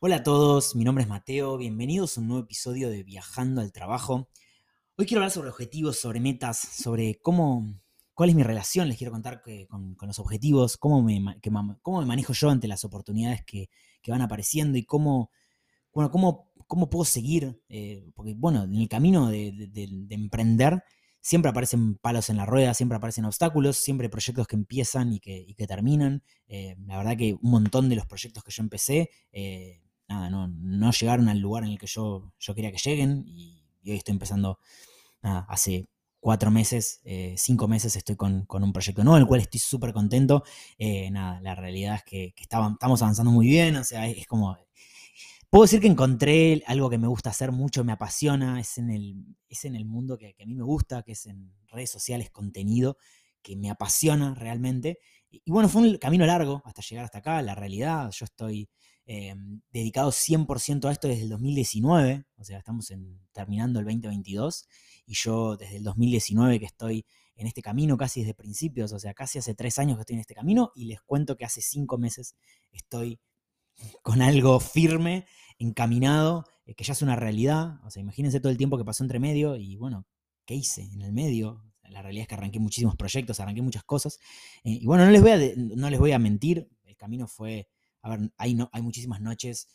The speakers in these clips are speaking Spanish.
Hola a todos, mi nombre es Mateo, bienvenidos a un nuevo episodio de Viajando al Trabajo. Hoy quiero hablar sobre objetivos, sobre metas, sobre cómo, cuál es mi relación, les quiero contar con, los objetivos, cómo me, manejo yo ante las oportunidades que, van apareciendo y cómo, bueno, cómo, puedo seguir, eh, porque bueno, en el camino de, emprender siempre aparecen palos en la rueda, siempre aparecen obstáculos, siempre proyectos que empiezan y que, terminan. Eh, la verdad que un montón de los proyectos que yo empecé, eh, nada, no, no, llegaron al lugar en el que yo, yo quería que lleguen y, hoy estoy empezando, hace cuatro meses, eh, cinco meses estoy con, un proyecto nuevo, el cual estoy súper contento. Eh, nada, la realidad es que, estamos avanzando muy bien, o sea, es, como... Puedo decir que encontré algo que me gusta hacer mucho, me apasiona, es en el, es en el mundo que, a mí me gusta, que es en redes sociales, contenido, que me apasiona realmente. Y, y bueno, fue un camino largo hasta llegar hasta acá, la realidad, yo estoy eh, dedicado 100% a esto desde el 2019, o sea, estamos terminando el 2022, y yo desde el 2019 que estoy en este camino, casi desde principios, o sea, casi hace tres años que estoy en este camino, y les cuento que hace cinco meses estoy con algo firme, encaminado, eh, que ya es una realidad, o sea, imagínense todo el tiempo que pasó entre medio, y bueno, ¿qué hice en el medio? La realidad es que arranqué muchísimos proyectos, arranqué muchas cosas. Eh, y bueno, no les, voy a, no les voy a mentir, el camino fue a ver, hay, muchísimas noches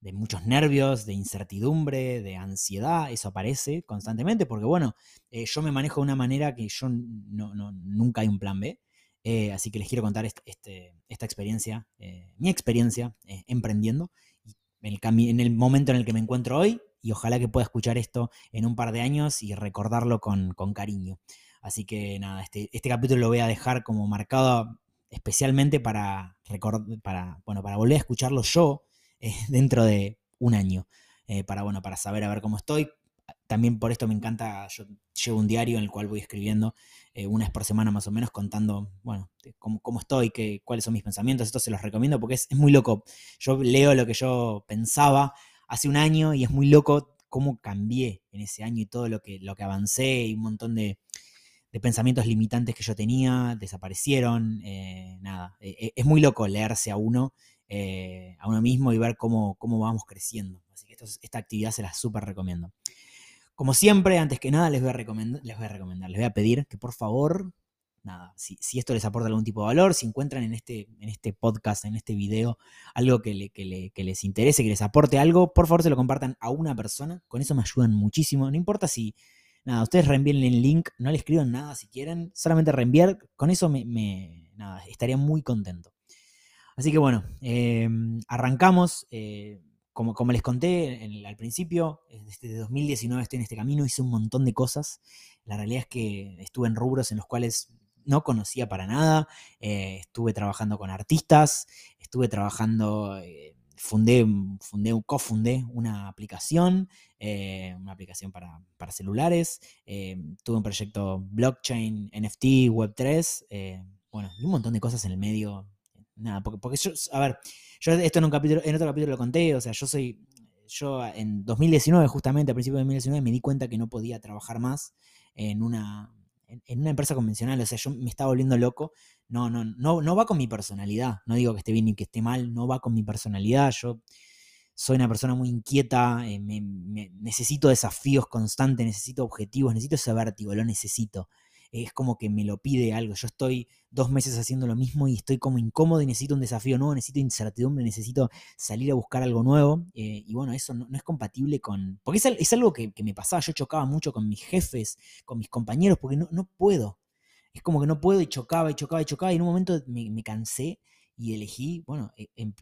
de muchos nervios, de incertidumbre, de ansiedad, eso aparece constantemente, porque bueno, eh, yo me manejo de una manera que yo no, nunca hay un plan B, eh, así que les quiero contar este, esta experiencia, eh, mi experiencia emprendiendo, en el, en el momento en el que me encuentro hoy, y ojalá que pueda escuchar esto en un par de años y recordarlo con, cariño. Así que nada, este, este capítulo lo voy a dejar como marcado especialmente para, para, bueno, para volver a escucharlo yo eh, dentro de un año, eh, para, bueno, para saber a ver cómo estoy. También por esto me encanta, yo llevo un diario en el cual voy escribiendo eh, una vez por semana más o menos contando, bueno, cómo, cómo estoy, qué, cuáles son mis pensamientos. Esto se los recomiendo porque es, es muy loco. Yo leo lo que yo pensaba hace un año y es muy loco cómo cambié en ese año y todo lo que, lo que avancé y un montón de, de pensamientos limitantes que yo tenía, desaparecieron, eh, nada. E, e, es muy loco leerse a uno, eh, a uno mismo y ver cómo, cómo vamos creciendo. Así que esta actividad se la súper recomiendo. Como siempre, antes que nada, les voy, a recomendar, les voy a recomendar, les voy a pedir que por favor, nada, si, esto les aporta algún tipo de valor, si encuentran en este, en este podcast, en este video, algo que, que les interese, que les aporte algo, por favor se lo compartan a una persona. Con eso me ayudan muchísimo. No importa si Nada, ustedes reenvíen el link, no le escriban nada si quieren, solamente reenviar, con eso me, nada, estaría muy contento. Así que bueno, em, arrancamos. Eh, como, les conté al principio, desde 2019 estoy en este camino, hice un montón de cosas. La realidad es que estuve en rubros en los cuales no conocía para nada. Eh, estuve trabajando con artistas, estuve trabajando eh, fundé, fundé, cofundé una aplicación, eh, una aplicación para, celulares, eh, tuve un proyecto blockchain, NFT, Web3, eh, bueno, y un montón de cosas en el medio. Nada, porque, porque yo, a ver, yo esto en un capítulo, en otro capítulo lo conté, o sea, yo soy, yo en 2019, justamente a principios de 2019, me di cuenta que no podía trabajar más en una, en, una empresa convencional, o sea, yo me estaba volviendo loco. No, no, no, no va con mi personalidad. No digo que esté bien ni que esté mal, no va con mi personalidad. Yo soy una persona muy inquieta, eh, necesito desafíos constantes, necesito objetivos, necesito ese vértigo, lo necesito es como que me lo pide algo. Yo estoy dos meses haciendo lo mismo y estoy como incómodo y necesito un desafío nuevo, necesito incertidumbre, necesito salir a buscar algo nuevo. Eh, y bueno, eso no, es compatible con... Porque es, algo que, me pasaba, yo chocaba mucho con mis jefes, con mis compañeros, porque no, no puedo. Es como que no puedo y chocaba y chocaba y chocaba y en un momento me, cansé y elegí, bueno, e, em,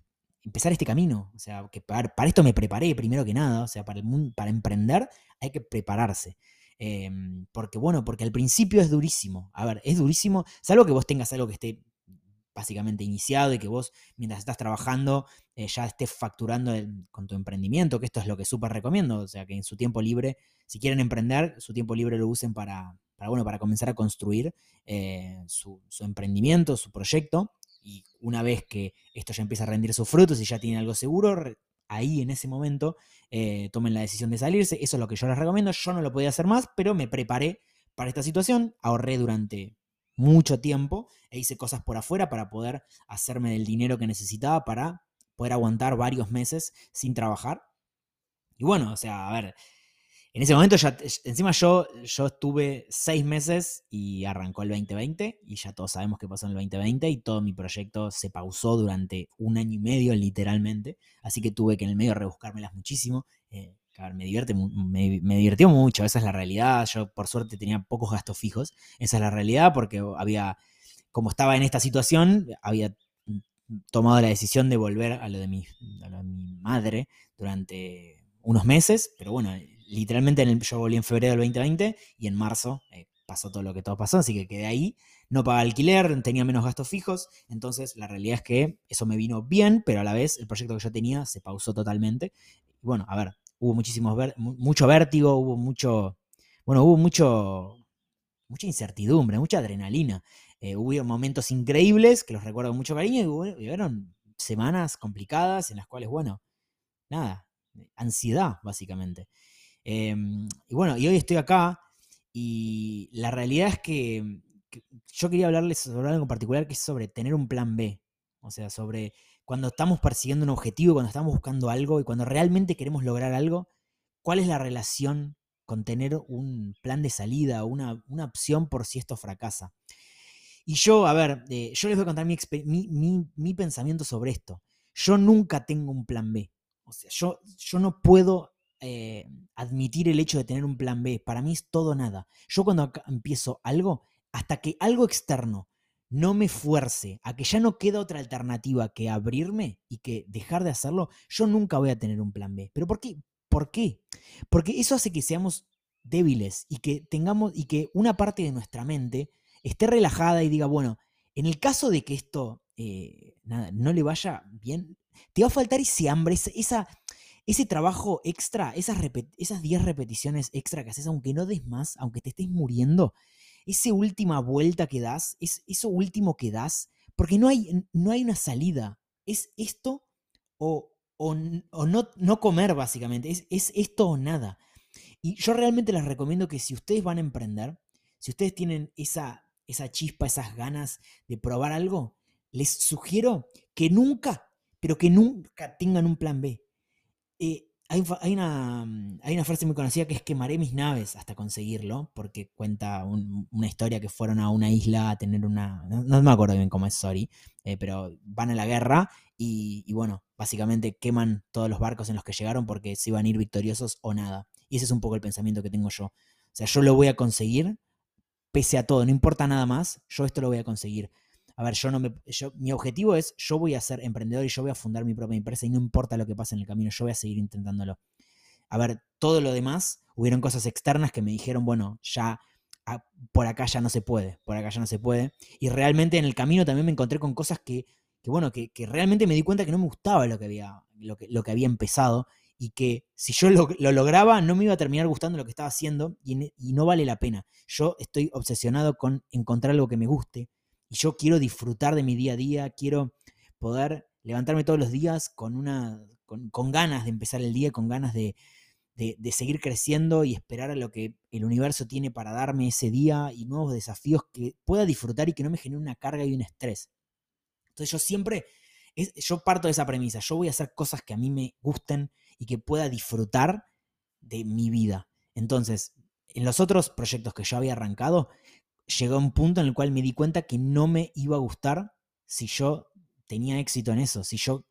empezar este camino. O sea, que para, para, esto me preparé primero que nada. O sea, para, el para emprender hay que prepararse. Em, porque bueno, porque al principio es durísimo. A ver, es durísimo, salvo que vos tengas algo que esté básicamente iniciado y que vos mientras estás trabajando eh, ya estés facturando con tu emprendimiento, que esto es lo que súper recomiendo, o sea, que en su tiempo libre, si quieren emprender, su tiempo libre lo usen para, bueno, para comenzar a construir eh, su, su, emprendimiento, su proyecto, y una vez que esto ya empieza a rendir sus frutos y ya tienen algo seguro, ahí en ese momento eh, tomen la decisión de salirse. Eso es lo que yo les recomiendo. Yo no lo podía hacer más, pero me preparé para esta situación. Ahorré durante mucho tiempo e hice cosas por afuera para poder hacerme del dinero que necesitaba para poder aguantar varios meses sin trabajar. Y bueno, o sea, a ver, en ese momento ya, encima yo, yo estuve seis meses y arrancó el 2020 y ya todos sabemos qué pasó en el 2020 y todo mi proyecto se pausó durante un año y medio literalmente, así que tuve que en el medio rebuscármelas muchísimo. Eh, me, divierte, me, me, divirtió mucho, esa es la realidad, yo por suerte tenía pocos gastos fijos, esa es la realidad porque había, como estaba en esta situación, había tomado la decisión de volver a lo de mi, a lo de mi madre durante unos meses, pero bueno, literalmente en yo volví en febrero del 2020 y en marzo eh, pasó todo lo que todo pasó, así que quedé ahí. No pagaba alquiler, tenía menos gastos fijos, entonces la realidad es que eso me vino bien, pero a la vez el proyecto que yo tenía se pausó totalmente. Bueno, a ver, hubo muchísimos mucho vértigo, hubo mucho, bueno, hubo mucho, mucha incertidumbre, mucha adrenalina. Eh, hubo momentos increíbles que los recuerdo con mucho cariño y hubo, semanas complicadas en las cuales, bueno, nada, ansiedad básicamente. Em, y bueno, y hoy estoy acá y la realidad es que, yo quería hablarles sobre algo en particular que es sobre tener un plan B. O sea, sobre cuando estamos persiguiendo un objetivo, cuando estamos buscando algo y cuando realmente queremos lograr algo, ¿cuál es la relación con tener un plan de salida, una, una opción por si esto fracasa? Y yo, a ver, eh, yo les voy a contar mi, mi, mi, pensamiento sobre esto. Yo nunca tengo un plan B. O sea, yo, yo no puedo eh, admitir el hecho de tener un plan B. Para mí es todo nada. Yo cuando empiezo algo, hasta que algo externo no me fuerce a que ya no queda otra alternativa que abrirme y que dejar de hacerlo, yo nunca voy a tener un plan B. ¿Pero por qué? ¿Por qué? Porque eso hace que seamos débiles y que tengamos y que una parte de nuestra mente esté relajada y diga, bueno, en el caso de que esto eh, nada, no le vaya bien, te va a faltar ese hambre, esa, ese trabajo extra, esas, esas 10 repeticiones extra que haces, aunque no des más, aunque te estés muriendo, esa última vuelta que das, es eso último que das, porque no hay, no hay una salida. Es esto o, o, no, no, comer, básicamente. Es, es esto o nada. Y yo realmente les recomiendo que si ustedes van a emprender, si ustedes tienen esa, esa chispa, esas ganas de probar algo, les sugiero que nunca, pero que nunca tengan un plan B. Eh, hay, una, mm, hay, una, frase muy conocida que es quemaré mis naves hasta conseguirlo, porque cuenta una historia que fueron a una isla a tener una... No, me acuerdo bien cómo es, sorry, eh, pero van a la guerra y, bueno, básicamente queman todos los barcos en los que llegaron porque se iban a ir victoriosos o nada. Y ese es un poco el pensamiento que tengo yo. O sea, yo lo voy a conseguir, pese a todo, no importa nada más, yo esto lo voy a conseguir a ver, yo no me, mi objetivo es, yo voy a ser emprendedor y yo voy a fundar mi propia empresa y no importa lo que pase en el camino, yo voy a seguir intentándolo. A ver, todo lo demás, hubieron cosas externas que me dijeron, bueno, ya ah, por acá ya no se puede, por acá ya no se puede. Y realmente en el camino también me encontré con cosas que, bueno, que, realmente me di cuenta que no me gustaba lo que había, lo que, lo que había empezado y que si yo lo, lograba no me iba a terminar gustando lo que estaba haciendo y, no vale la pena. Yo estoy obsesionado con encontrar algo que me guste, y yo quiero disfrutar de mi día a día, quiero poder levantarme todos los días con, una, con, ganas de empezar el día, con ganas de, de, seguir creciendo y esperar a lo que el universo tiene para darme ese día y nuevos desafíos que pueda disfrutar y que no me genere una carga y un estrés. Entonces yo siempre, yo parto de esa premisa, yo voy a hacer cosas que a mí me gusten y que pueda disfrutar de mi vida. Entonces, en los otros proyectos que yo había arrancado, llegó a un punto en el cual me di cuenta que no me iba a gustar si yo tenía éxito en eso, si yo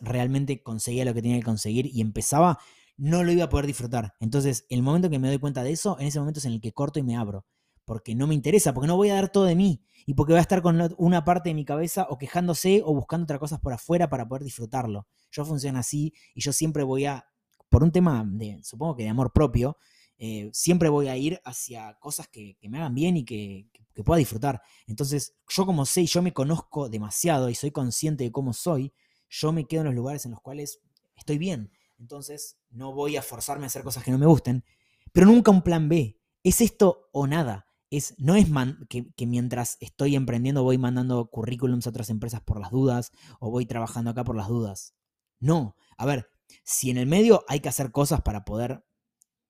realmente conseguía lo que tenía que conseguir y empezaba, no lo iba a poder disfrutar. Entonces, el momento que me doy cuenta de eso, en ese momento es en el que corto y me abro, porque no me interesa, porque no voy a dar todo de mí y porque voy a estar con una parte de mi cabeza o quejándose o buscando otras cosas por afuera para poder disfrutarlo. Yo funciono así y yo siempre voy a, por un tema de, supongo que de amor propio, eh, siempre voy a ir hacia cosas que, me hagan bien y que, pueda disfrutar. Entonces, yo como sé y yo me conozco demasiado y soy consciente de cómo soy, yo me quedo en los lugares en los cuales estoy bien. Entonces, no voy a forzarme a hacer cosas que no me gusten, pero nunca un plan B. Es esto o nada. Es, no es que, que, mientras estoy emprendiendo voy mandando currículums a otras empresas por las dudas o voy trabajando acá por las dudas. No, a ver, si en el medio hay que hacer cosas para poder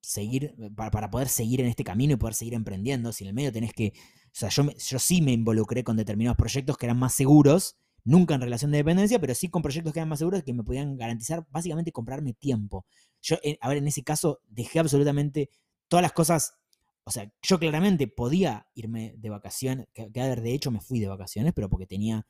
seguir, eh, para, poder seguir en este camino y poder seguir emprendiendo, si en el medio tenés que, o sea, yo, yo sí me involucré con determinados proyectos que eran más seguros, nunca en relación de dependencia, pero sí con proyectos que eran más seguros que me podían garantizar básicamente comprarme tiempo. Yo, eh, a ver, en ese caso dejé absolutamente todas las cosas, o sea, yo claramente podía irme de vacaciones, que, de hecho me fui de vacaciones, pero porque tenía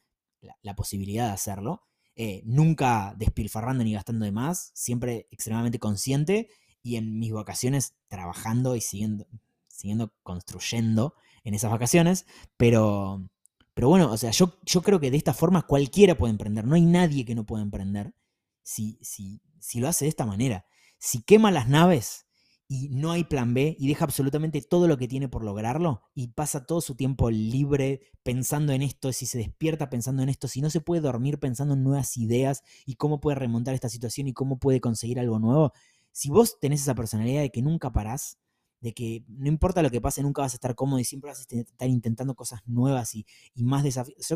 la, posibilidad de hacerlo. Eh, nunca despilfarrando ni gastando de más, siempre extremadamente consciente y en mis vacaciones trabajando y siguiendo, siguiendo construyendo en esas vacaciones, pero, pero bueno, o sea, yo, yo creo que de esta forma cualquiera puede emprender, no hay nadie que no pueda emprender si, si, si lo hace de esta manera. Si quema las naves y no hay plan B y deja absolutamente todo lo que tiene por lograrlo y pasa todo su tiempo libre pensando en esto, si se despierta pensando en esto, si no se puede dormir pensando en nuevas ideas y cómo puede remontar esta situación y cómo puede conseguir algo nuevo, si vos tenés esa personalidad de que nunca parás, de que no importa lo que pase, nunca vas a estar cómodo y siempre vas a estar intentando cosas nuevas y, más desafíos.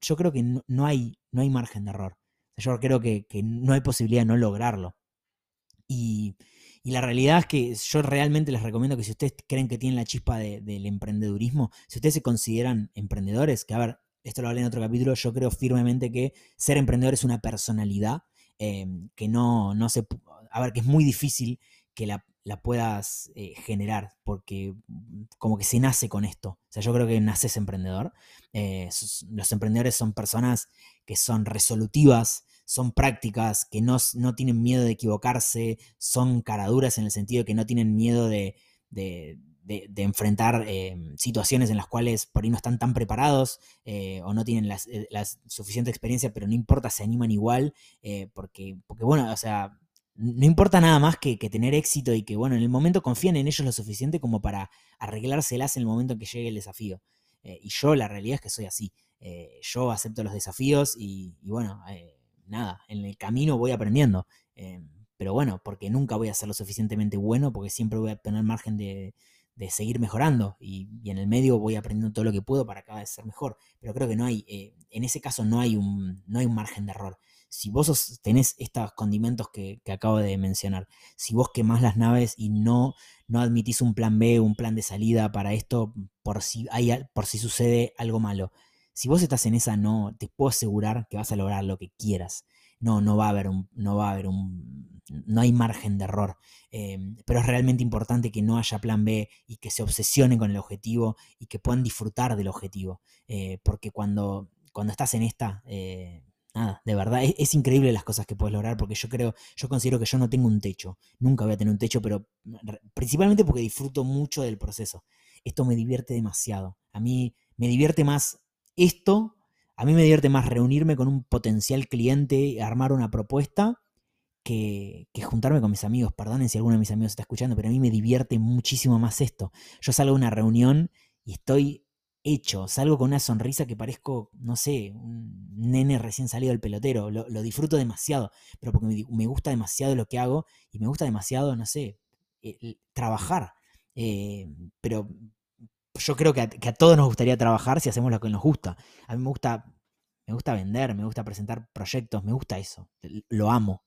Yo, creo que no, hay, no hay margen de error. Yo creo que, no hay posibilidad de no lograrlo. Y, la realidad es que yo realmente les recomiendo que si ustedes creen que tienen la chispa del emprendedurismo, si ustedes se consideran emprendedores, que a ver, esto lo hablé en otro capítulo, yo creo firmemente que ser emprendedor es una personalidad eh, que no, no se... A ver, que es muy difícil que la, puedas eh, generar, porque mm, como que se nace con esto. O sea, yo creo que naces emprendedor. Eh, los emprendedores son personas que son resolutivas, son prácticas, que no, no, tienen miedo de equivocarse, son caraduras en el sentido de que no tienen miedo de, de, enfrentar eh, situaciones en las cuales por ahí no están tan preparados o no tienen la, suficiente experiencia, pero no importa, se animan igual, porque, porque bueno, o sea, no importa nada más que, tener éxito y que, bueno, en el momento confíen en ellos lo suficiente como para arreglárselas en el momento en que llegue el desafío. Eh, y yo la realidad es que soy así. Eh, yo acepto los desafíos y, bueno, eh, nada, en el camino voy aprendiendo. pero bueno, porque nunca voy a ser lo suficientemente bueno, porque siempre voy a tener margen de, seguir mejorando y, en el medio voy aprendiendo todo lo que puedo para cada vez ser mejor. Pero creo que no hay, en ese caso no hay un, no hay un margen de error si vos tenés estos condimentos que, acabo de mencionar, si vos quemás las naves y no, no admitís un plan B, un plan de salida para esto por si, hay, por si sucede algo malo, si vos estás en esa, no, te puedo asegurar que vas a lograr lo que quieras. No, no va a haber un, no va a haber un, no hay margen de error. Em, pero es realmente importante que no haya plan B y que se obsesionen con el objetivo y que puedan disfrutar del objetivo. Eh, porque cuando, cuando estás en esta, eh, nada, de verdad, es, increíble las cosas que puedes lograr porque yo creo, yo considero que yo no tengo un techo, nunca voy a tener un techo, pero principalmente porque disfruto mucho del proceso. Esto me divierte demasiado. A mí me divierte más esto, a mí me divierte más reunirme con un potencial cliente, armar una propuesta, que, que, juntarme con mis amigos. Perdonen si alguno de mis amigos está escuchando, pero a mí me divierte muchísimo más esto. Yo salgo a una reunión y estoy hecho. Salgo con una sonrisa que parezco, no sé, un nene recién salido del pelotero. Lo, disfruto demasiado, pero porque me, gusta demasiado lo que hago y me gusta demasiado, no sé, trabajar. Eh, pero yo creo que a, que a, todos nos gustaría trabajar si hacemos lo que nos gusta. A mí me gusta, me gusta vender, me gusta presentar proyectos, me gusta eso. Lo amo.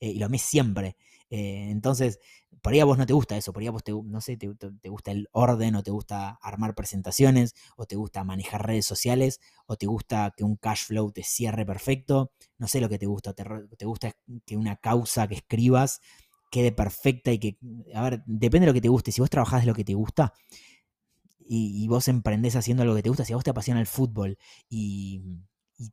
Eh, y lo amé siempre. Eh, entonces, por ahí a vos no te gusta eso, por ahí a vos te, no sé, te, gusta el orden, o te gusta armar presentaciones, o te gusta manejar redes sociales, o te gusta que un cash flow te cierre perfecto, no sé lo que te gusta, te, te gusta que una causa que escribas quede perfecta y que, a ver, depende de lo que te guste, si vos trabajás de lo que te gusta, y, vos emprendés haciendo lo que te gusta, si a vos te apasiona el fútbol y, y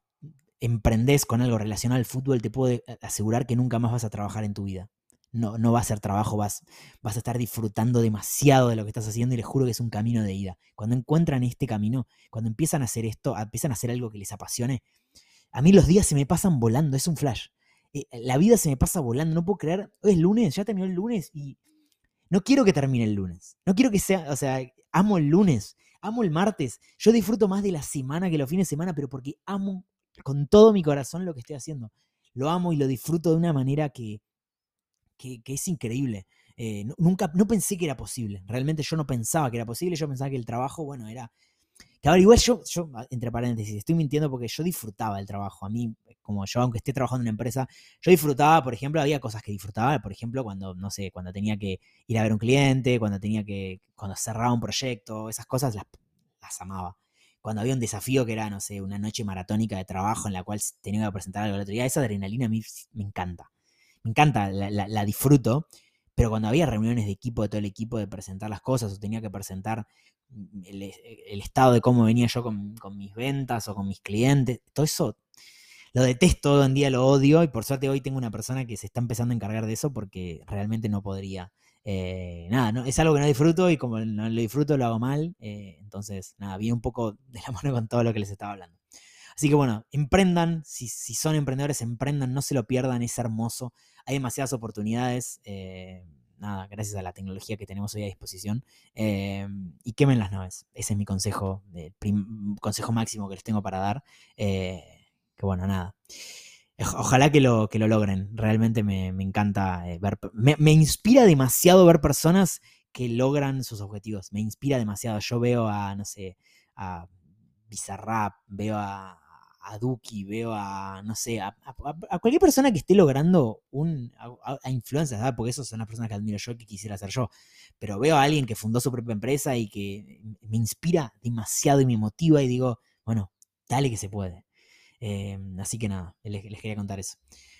emprendés con algo relacionado al fútbol, te puedo asegurar que nunca más vas a trabajar en tu vida no, no va a ser trabajo, vas, vas a estar disfrutando demasiado de lo que estás haciendo y les juro que es un camino de ida. Cuando encuentran este camino, cuando empiezan a hacer esto, empiezan a hacer algo que les apasione, a mí los días se me pasan volando, es un flash. Eh, la vida se me pasa volando, no puedo creer, hoy es lunes, ya terminó el lunes y no quiero que termine el lunes. No quiero que sea, o sea, amo el lunes, amo el martes. Yo disfruto más de la semana que los fines de semana, pero porque amo con todo mi corazón lo que estoy haciendo. Lo amo y lo disfruto de una manera que, que, es increíble. Eh, nunca, no pensé que era posible. Realmente yo no pensaba que era posible. Yo pensaba que el trabajo, bueno, era. Que ahora, igual yo, yo, ah, entre paréntesis, estoy mintiendo porque yo disfrutaba el trabajo. A mí, como yo, aunque esté trabajando en una empresa, yo disfrutaba, por ejemplo, había cosas que disfrutaba, por ejemplo, cuando, no sé, cuando tenía que ir a ver un cliente, cuando tenía que, cuando cerraba un proyecto, esas cosas las, las amaba. cuando había un desafío que era, no sé, una noche maratónica de trabajo en la cual tenía que presentar algo la otro día, esa adrenalina a mí me encanta. Me encanta, la, disfruto, pero cuando había reuniones de equipo, de todo el equipo, de presentar las cosas, o tenía que presentar mm, el, estado de cómo venía yo con, mis ventas o con mis clientes, todo eso lo detesto, todo en día lo odio, y por suerte hoy tengo una persona que se está empezando a encargar de eso porque realmente no podría eh, nada, no, es algo que no disfruto y como no lo disfruto lo hago mal. Eh, entonces, nada, vi un poco de la mano con todo lo que les estaba hablando. Así que bueno, emprendan, si, son emprendedores, emprendan, no se lo pierdan, es hermoso. Hay demasiadas oportunidades. Eh, nada, gracias a la tecnología que tenemos hoy a disposición. y quemen las naves. Ese es mi consejo, consejo máximo que les tengo para dar. que bueno, nada. Ojalá que lo, que lo logren. Realmente me, encanta eh, ver. Me, inspira demasiado ver personas que logran sus objetivos. Me inspira demasiado. Yo veo a, no sé, a Bizarrap, veo a, a Duki, veo a, no sé, a, cualquier persona que esté logrando un. a, influencers, porque esas son las personas que admiro yo que quisiera ser yo. Pero veo a alguien que fundó su propia empresa y que me inspira demasiado y me motiva y digo, bueno, dale que se puede. Em, así que nada, les, quería contar eso.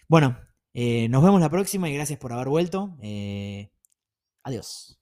Bueno, eh, nos vemos la próxima y gracias por haber vuelto. Eh, adiós.